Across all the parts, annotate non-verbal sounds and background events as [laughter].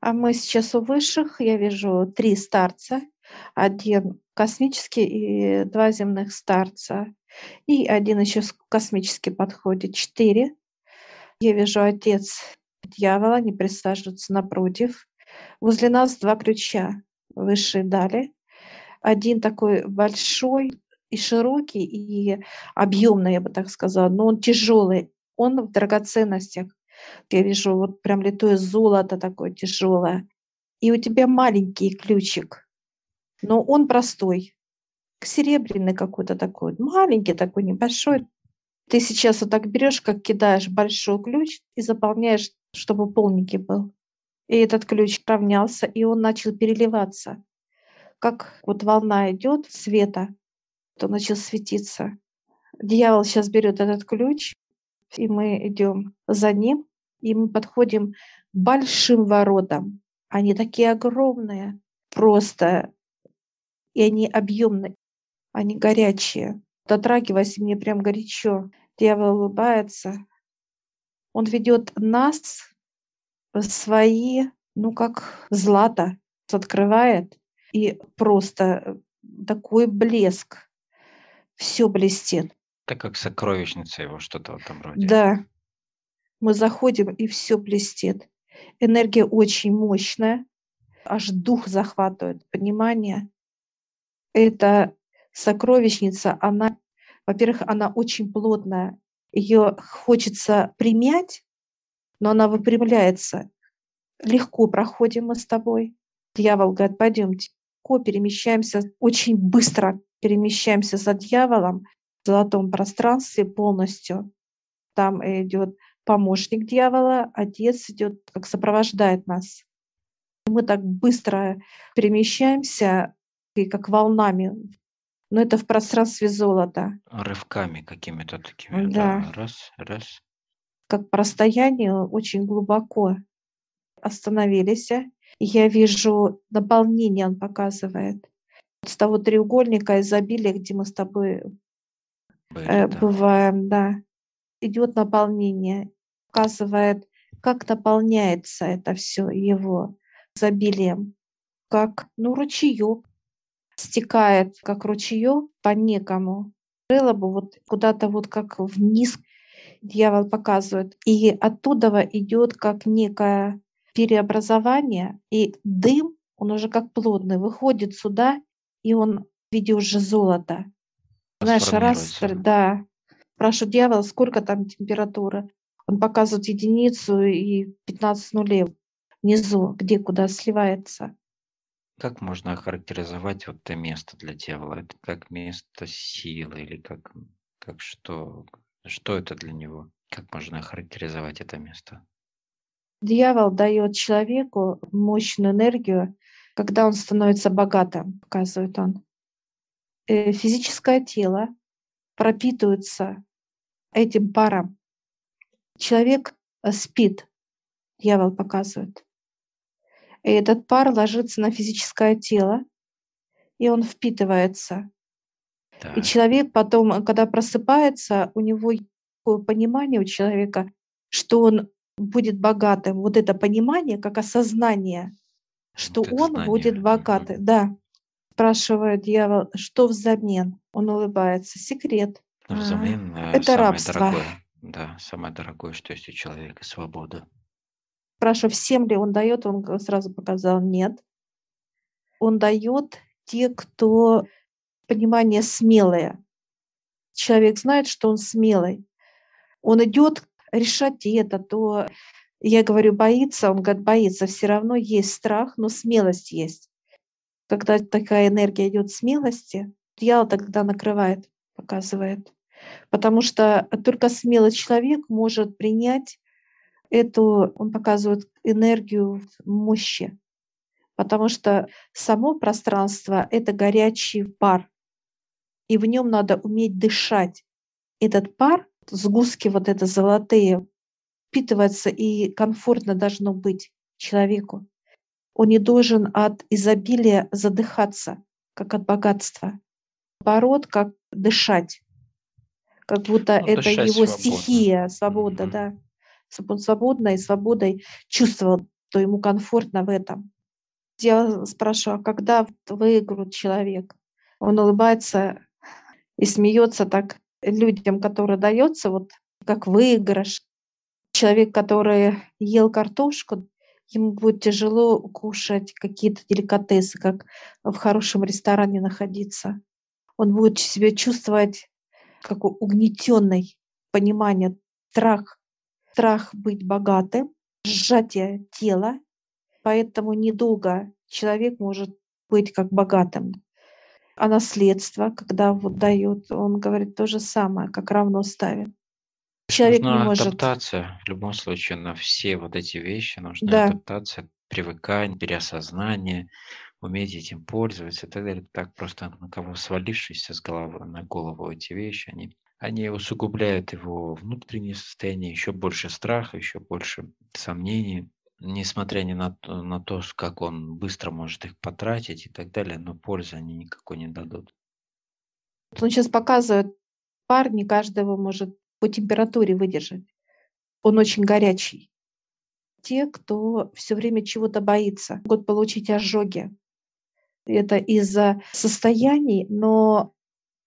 А мы сейчас у высших. Я вижу 3 старца. 1 космический и 2 земных старца. И 1 еще с космический подходит. 4. Я вижу отец дьявола, они присаживаются напротив. Возле нас 2 ключа высшие дали. Один такой большой и широкий, и объемный, я бы так сказала, но он тяжелый. Он в драгоценностях. Я вижу вот прям литое золото такое тяжелое. И у тебя маленький ключик, но он простой, серебряный какой-то такой, маленький такой, небольшой. Ты сейчас вот так берешь, как кидаешь большой ключ и заполняешь, чтобы полненький был. И этот ключ равнялся, и он начал переливаться. Как вот волна идет света, то начал светиться. Дьявол сейчас берет этот ключ, и мы идем за ним, и мы подходим к большим воротам. Они такие огромные, просто, и они объемные, они горячие. Дотрагиваясь, мне прям горячо. Дьявол улыбается. Он ведет нас свои, ну как злато, открывает, и просто такой блеск. Все блестит. Так как сокровищница его, что-то в этом роде. Да, мы заходим, и все блестит. Энергия очень мощная, аж дух захватывает, понимание. Это сокровищница, она, во-первых, она очень плотная, ее хочется примять, но она выпрямляется. Легко проходим мы с тобой. Дьявол говорит, пойдемте. Легко перемещаемся, очень быстро перемещаемся за дьяволом в золотом пространстве полностью. Там идет помощник дьявола, отец идет, как сопровождает нас. Мы так быстро перемещаемся, и как волнами, но это в пространстве золота. Рывками какими-то такими. Да. да. Раз, раз. Как по расстоянию очень глубоко остановились. Я вижу наполнение, он показывает. С того треугольника изобилия, где мы с тобой Были, э, да. бываем, да, идет наполнение показывает, как наполняется это все его изобилием, как ну, ручеек стекает, как ручеек по некому. Было бы вот куда-то вот как вниз дьявол показывает. И оттуда идет как некое переобразование, и дым, он уже как плотный, выходит сюда, и он в виде уже золота. Знаешь, раз, да, спрашиваю дьявол, сколько там температура? Он показывает единицу и 15 нулей внизу, где куда сливается. Как можно охарактеризовать вот это место для дьявола? Это как место силы или как, как что? Что это для него? Как можно охарактеризовать это место? Дьявол дает человеку мощную энергию, когда он становится богатым, показывает он. Э, Физическое тело пропитывается этим паром. Человек э, спит, дьявол показывает. И этот пар ложится на физическое тело, и он впитывается. И Так, человек потом, э, когда просыпается, у него понимание у человека, что он будет богатым. Вот это понимание, как осознание, что вот он будет знание. богатый. Мгм. Да. Спрашивает дьявол, что взамен? Он улыбается. Секрет. Ну, А, Взамен э, Это рабство. дорогое. Да, самое дорогое, что есть у человека, свобода. Спрашиваю, всем ли он дает, он сразу показал нет. Он дает те, кто понимание смелое. Человек знает, что он смелый. Он идет решать это, то я говорю, боится, он говорит, боится. Все равно есть страх, но смелость есть. Когда такая энергия идет смелости, дьявол тогда накрывает, показывает. Потому что только смелый человек может принять эту, он показывает энергию мощи, потому что само пространство — это горячий пар, и в нем надо уметь дышать. Этот пар, сгустки вот это золотые, впитывается и комфортно должно быть человеку. Он не должен от изобилия задыхаться, как от богатства. Наоборот, как дышать, как будто Ну, это его свободно. стихия, свобода, Мгм. да. Он свободно и свободой чувствовал то ему комфортно в этом. Я спрашиваю, а когда выиграет человек? Он улыбается и смеется так людям, которые дается, вот как выигрыш. Человек, который ел картошку, ему будет тяжело кушать какие-то деликатесы, как в хорошем ресторане находиться. Он будет себя чувствовать как угнетенный, понимание, страх, страх быть богатым, сжатие тела, поэтому недолго человек может быть как богатым. А наследство, когда вот дают, он говорит то же самое, как равно ставит. Человек нужна не может... адаптация в любом случае на все вот эти вещи. Нужна да. адаптация, привыкание, переосознание, уметь этим пользоваться и так далее. Так просто на кого свалившиеся с головы на голову эти вещи, они, они усугубляют его внутреннее состояние, еще больше страха, еще больше сомнений, несмотря ни на, на то, как он быстро может их потратить и так далее, но пользы они никакой не дадут. Он сейчас показывает, парни каждого может по температуре выдержать. Он очень горячий. Те, кто все время чего-то боится, могут получить ожоги. Это из-за состояний, но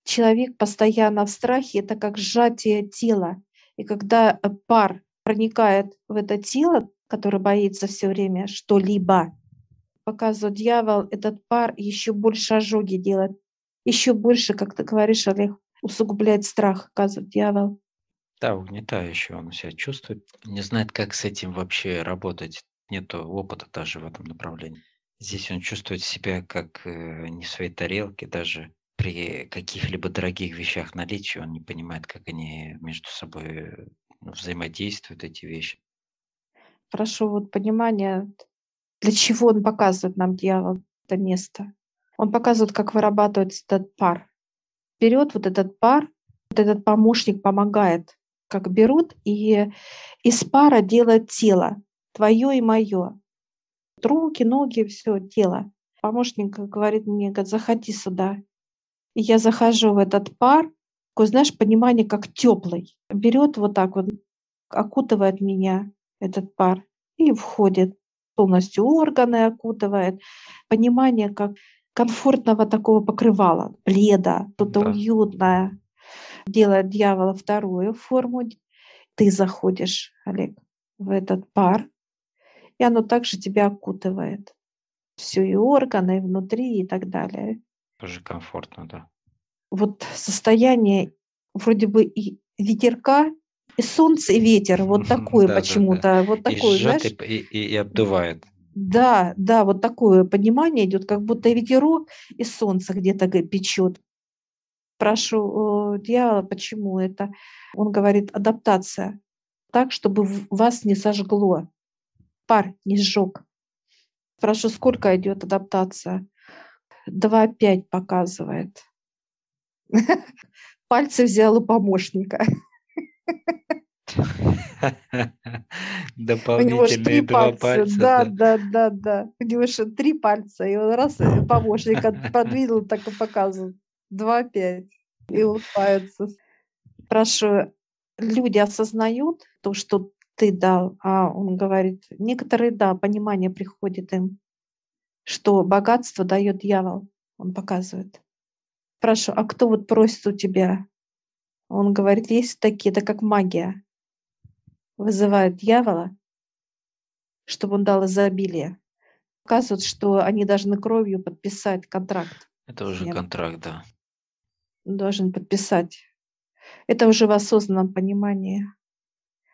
человек постоянно в страхе, это как сжатие тела. И когда пар проникает в это тело, которое боится все время что-либо, показывает дьявол, этот пар еще больше ожоги делает, еще больше, как ты говоришь, Олег, усугубляет страх, оказывает дьявол. Да, угнетающе он себя чувствует, не знает, как с этим вообще работать. Нет опыта даже в этом направлении. Здесь он чувствует себя как э, не в своей тарелке, даже при каких-либо дорогих вещах наличия, он не понимает, как они между собой э, взаимодействуют, эти вещи. Прошу вот понимания, для чего он показывает нам дьявол это место. Он показывает, как вырабатывается этот пар. Берет вот этот пар, вот этот помощник помогает как берут и из пара делают тело, твое и мое. Руки, ноги, все, тело. Помощник говорит мне, говорит, заходи сюда. И я захожу в этот пар, такое, знаешь, понимание, как теплый. Берет вот так вот, окутывает меня этот пар и входит полностью органы окутывает. Понимание, как комфортного такого покрывала, пледа, что-то да. уютное делает дьявола вторую форму, ты заходишь, Олег, в этот пар, и оно также тебя окутывает. Все и органы, и внутри, и так далее. Тоже комфортно, да. Вот состояние вроде бы и ветерка, и солнце, и ветер, вот такое [laughs] почему-то, вот такое, знаешь. И, и, и обдувает. Да, да, вот такое понимание идет, как будто ветерок и солнце где-то печет спрашиваю дьявола, почему это. Он говорит, адаптация. Так, чтобы вас не сожгло, пар не сжег. Спрашиваю, сколько идет адаптация? 2,5 показывает. [laughs] Пальцы взял у помощника. Дополнительные два пальца. Да, да, да, да. У него же три пальца, и он раз [laughs] помощник подвинул, так и показывает. 2-5 и улыбаются. Спрашиваю, люди осознают то, что ты дал? А он говорит, некоторые, да, понимание приходит им, что богатство дает дьявол. Он показывает. Спрашиваю, а кто вот просит у тебя? Он говорит, есть такие, это как магия. Вызывают дьявола, чтобы он дал изобилие. Показывают, что они должны кровью подписать контракт. Это уже контракт, да должен подписать. Это уже в осознанном понимании.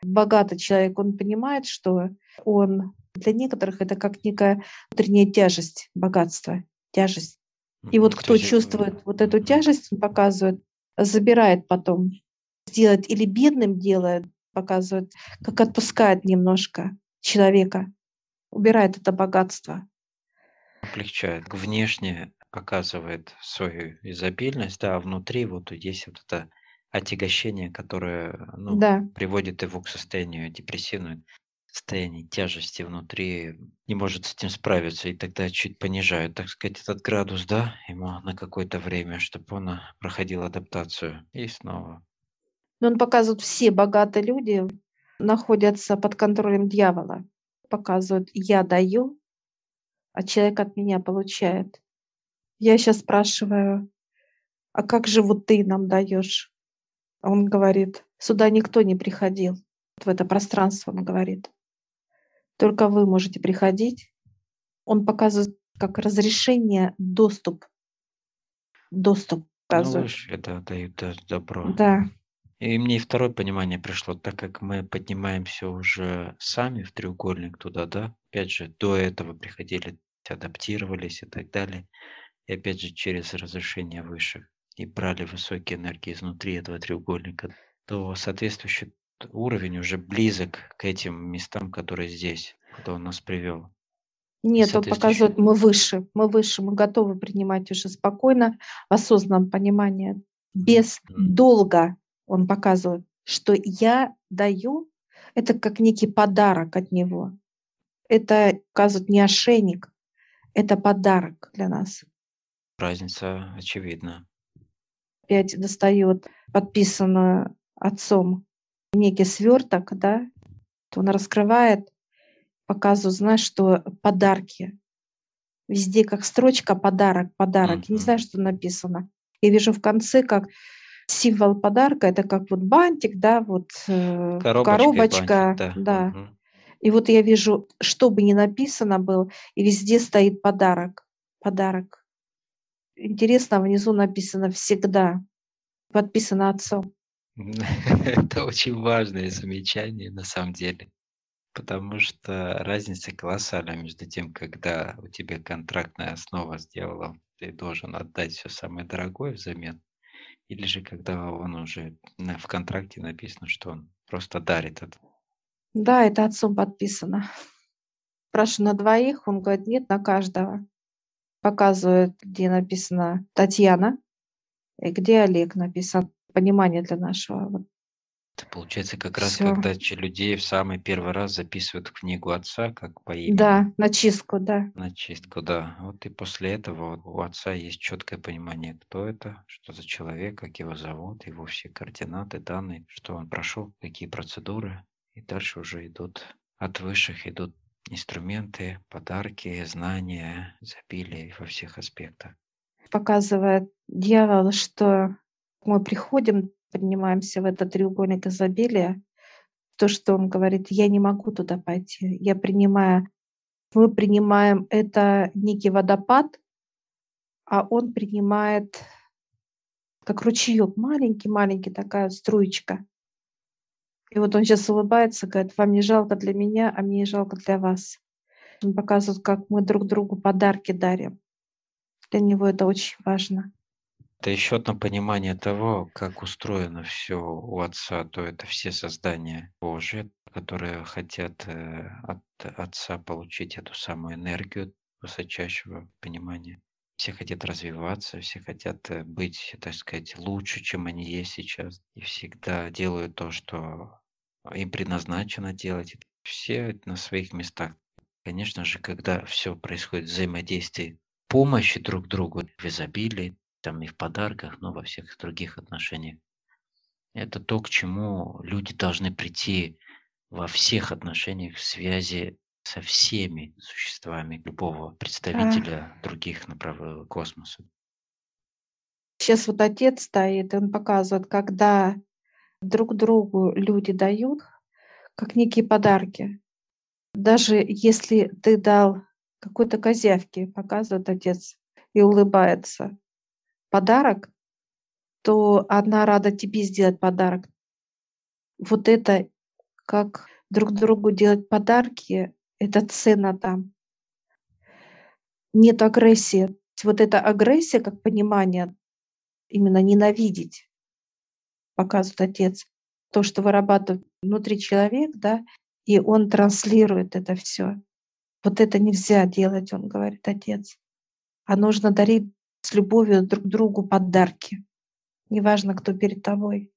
Богатый человек, он понимает, что он для некоторых это как некая внутренняя тяжесть богатства, тяжесть. И вот кто чувствует вот эту тяжесть, он показывает, забирает потом, сделает или бедным делает, показывает, как отпускает немножко человека, убирает это богатство. Облегчает. Внешне показывает свою изобильность, да, а внутри вот есть вот это отягощение, которое ну, да. приводит его к состоянию депрессивного состояние тяжести внутри, не может с этим справиться, и тогда чуть понижают, так сказать, этот градус, да, ему на какое-то время, чтобы он проходил адаптацию, и снова. Но он показывает, все богатые люди находятся под контролем дьявола. показывает, я даю, а человек от меня получает. Я сейчас спрашиваю, а как же вот ты нам даешь? Он говорит, сюда никто не приходил, в это пространство, он говорит. Только вы можете приходить. Он показывает как разрешение, доступ. Доступ ну, показывает. Ну, это дают добро. Да. И мне и второе понимание пришло, так как мы поднимаемся уже сами в треугольник туда, да, опять же, до этого приходили, адаптировались и так далее, и опять же через разрешение высших, и брали высокие энергии изнутри этого треугольника, то соответствующий уровень уже близок к этим местам, которые здесь, куда он нас привел. Нет, он показывает, мы выше, мы выше, мы готовы принимать уже спокойно, в осознанном понимании, без долга он показывает, что я даю, это как некий подарок от него. Это, показывает, не ошейник, это подарок для нас. Разница очевидна. Опять достает подписанную отцом некий сверток, да, он раскрывает, показывает, знаешь, что подарки. Везде как строчка подарок, подарок. Mm-hmm. Я не знаю, что написано. Я вижу в конце, как символ подарка это как вот бантик, да, вот э, коробочка, коробочка бантик, да. да. Угу. И вот я вижу, что бы ни написано было, и везде стоит подарок, подарок. Интересно, внизу написано всегда, подписано отцом. [laughs] Это очень важное замечание на самом деле, потому что разница колоссальная между тем, когда у тебя контрактная основа сделала, ты должен отдать все самое дорогое взамен, или же когда он уже в контракте написано, что он просто дарит это? Да, это отцом подписано. Прошу на двоих, он говорит, нет, на каждого. Показывает, где написано Татьяна, и где Олег написан. Понимание для нашего это получается как раз, Всё. когда людей в самый первый раз записывают в книгу отца, как по имени. Да, на чистку, да. На чистку, да. Вот и после этого у отца есть четкое понимание, кто это, что за человек, как его зовут, его все координаты, данные, что он прошел, какие процедуры. И дальше уже идут от высших, идут инструменты, подарки, знания, изобилие во всех аспектах. Показывает дьявол, что мы приходим поднимаемся в этот треугольник изобилия, то, что он говорит, я не могу туда пойти, я принимаю, мы принимаем это некий водопад, а он принимает как ручеек, маленький-маленький такая струечка. И вот он сейчас улыбается, говорит, вам не жалко для меня, а мне не жалко для вас. Он показывает, как мы друг другу подарки дарим. Для него это очень важно. Это еще одно понимание того, как устроено все у Отца, то это все создания Божьи, которые хотят э, от Отца получить эту самую энергию высочайшего понимания. Все хотят развиваться, все хотят э, быть, так сказать, лучше, чем они есть сейчас. И всегда делают то, что им предназначено делать. Все на своих местах. Конечно же, когда все происходит взаимодействие помощи друг другу в изобилии, там и в подарках, но во всех других отношениях. Это то, к чему люди должны прийти во всех отношениях в связи со всеми существами любого представителя а. других направлений космоса. Сейчас вот отец стоит, он показывает, когда друг другу люди дают, как некие подарки. Даже если ты дал какой-то козявки, показывает отец и улыбается, подарок, то она рада тебе сделать подарок. Вот это, как друг другу делать подарки, это ценно там. Нет агрессии. Вот эта агрессия, как понимание, именно ненавидеть, показывает отец. То, что вырабатывает внутри человек, да, и он транслирует это все. Вот это нельзя делать, он говорит, отец. А нужно дарить с любовью друг другу подарки. Неважно, кто перед тобой.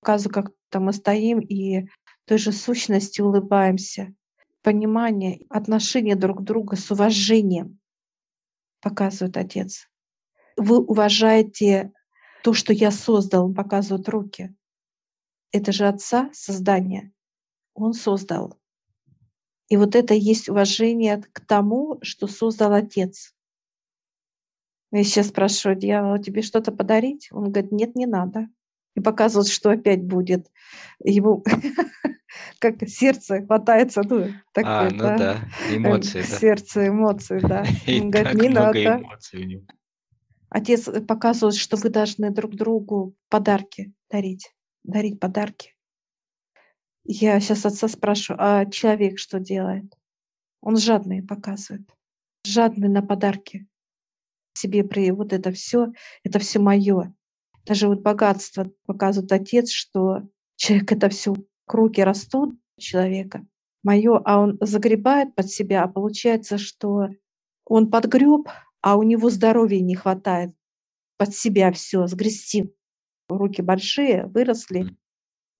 Показываю, как там мы стоим и той же сущности улыбаемся. Понимание, отношение друг к другу с уважением, показывает Отец. Вы уважаете то, что я создал, он показывает руки. Это же Отца создание. Он создал. И вот это есть уважение к тому, что создал Отец. Я сейчас спрашиваю дьявола, тебе что-то подарить? Он говорит, нет, не надо. И показывает, что опять будет. Ему [laughs] как сердце хватается, ну, такое, а, ну да, да. эмоции, да. Сердце, эмоции, да. Он говорит, не надо. Отец показывает, что вы должны друг другу подарки дарить, дарить подарки. Я сейчас отца спрашиваю, а человек что делает? Он жадный показывает, жадный на подарки себе при вот это все, это все мое. Даже вот богатство показывает отец, что человек это все руки растут человека, мое, а он загребает под себя, а получается, что он подгреб, а у него здоровья не хватает под себя все сгрести. Руки большие, выросли,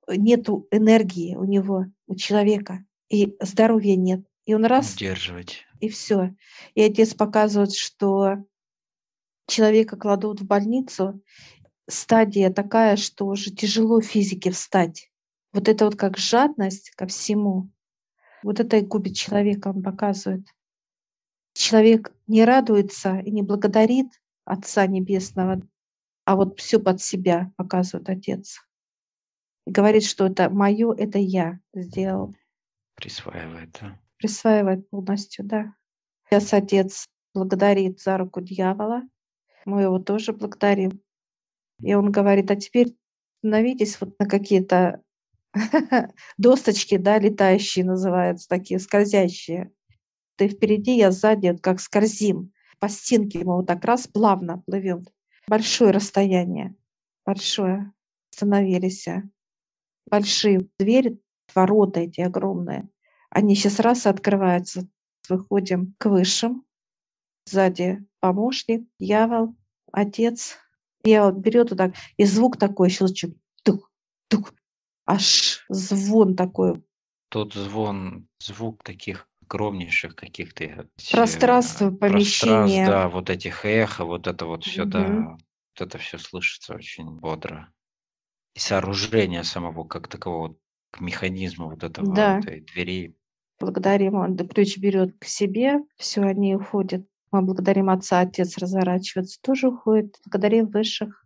нету энергии у него, у человека, и здоровья нет. И он раз... Удерживать. И все. И отец показывает, что человека кладут в больницу, стадия такая, что уже тяжело физике встать. Вот это вот как жадность ко всему, вот это и губит человека, он показывает. Человек не радуется и не благодарит Отца Небесного, а вот все под себя показывает Отец. И говорит, что это мое, это я сделал. Присваивает, да? Присваивает полностью, да. Сейчас Отец благодарит за руку дьявола, мы его тоже благодарим. И он говорит, а теперь становитесь вот на какие-то [laughs] досточки, да, летающие называются, такие скользящие. Ты впереди, я сзади, как скользим. По стенке мы вот так раз плавно плывем. Большое расстояние, большое. Становились. Большие двери, ворота эти огромные. Они сейчас раз открываются, выходим к высшим. Сзади помощник, дьявол, отец. Я вот берет вот так, и звук такой, щелчок, тук, тук, аж звон такой. Тут звон, звук таких огромнейших каких-то э, пространств, помещения. Да, вот этих эхо, вот это вот все, угу. да, вот это все слышится очень бодро. И сооружение самого как такового, к механизму вот этого, да. этой двери. Благодарим, он ключ берет к себе, все, они уходят мы благодарим Отца, Отец разворачивается, тоже уходит. Благодарим высших